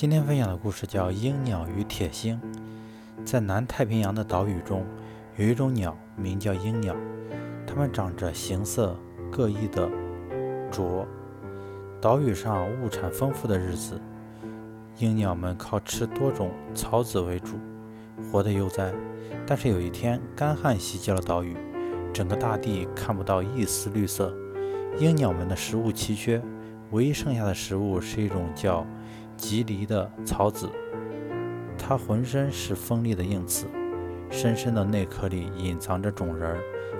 今天分享的故事叫《鹰鸟与铁星》。在南太平洋的岛屿中，有一种鸟，名叫鹰鸟。它们长着形色各异的啄。岛屿上物产丰富的日子，鹰鸟们靠吃多种草籽为主，活得悠哉。但是有一天，干旱袭击了岛屿，整个大地看不到一丝绿色。鹰鸟们的食物奇缺，唯一剩下的食物是一种叫……吉藜的草籽，它浑身是锋利的硬刺，深深的内壳里隐藏着种仁儿，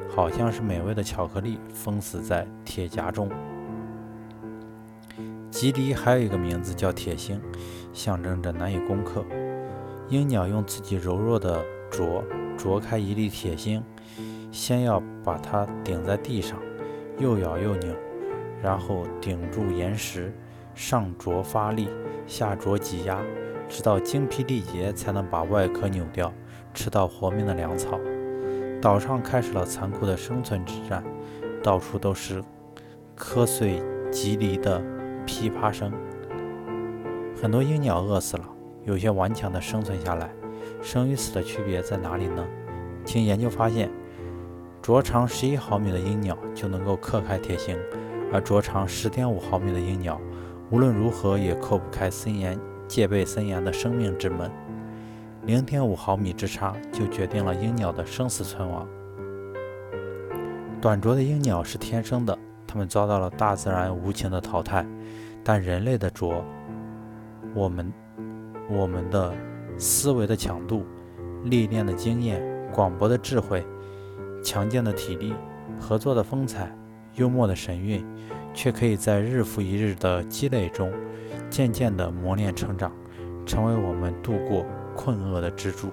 好像是美味的巧克力封死在铁夹中。吉藜还有一个名字叫铁星，象征着难以攻克。鹰鸟用自己柔弱的啄啄开一粒铁星，先要把它顶在地上，又咬又拧，然后顶住岩石。上啄发力，下啄挤压，直到精疲力竭，才能把外壳扭掉，吃到活命的粮草。岛上开始了残酷的生存之战，到处都是磕碎棘藜的噼啪声。很多鹰鸟饿死了，有些顽强地生存下来。生与死的区别在哪里呢？经研究发现，啄长十一毫米的鹰鸟就能够磕开铁星，而啄长十点五毫米的鹰鸟。无论如何也叩不开森严、戒备森严的生命之门。零点五毫米之差就决定了鹰鸟的生死存亡。短啄的鹰鸟是天生的，它们遭到了大自然无情的淘汰。但人类的啄，我们、我们的思维的强度、历练的经验、广博的智慧、强健的体力、合作的风采、幽默的神韵。却可以在日复一日的积累中，渐渐地磨练成长，成为我们度过困厄的支柱。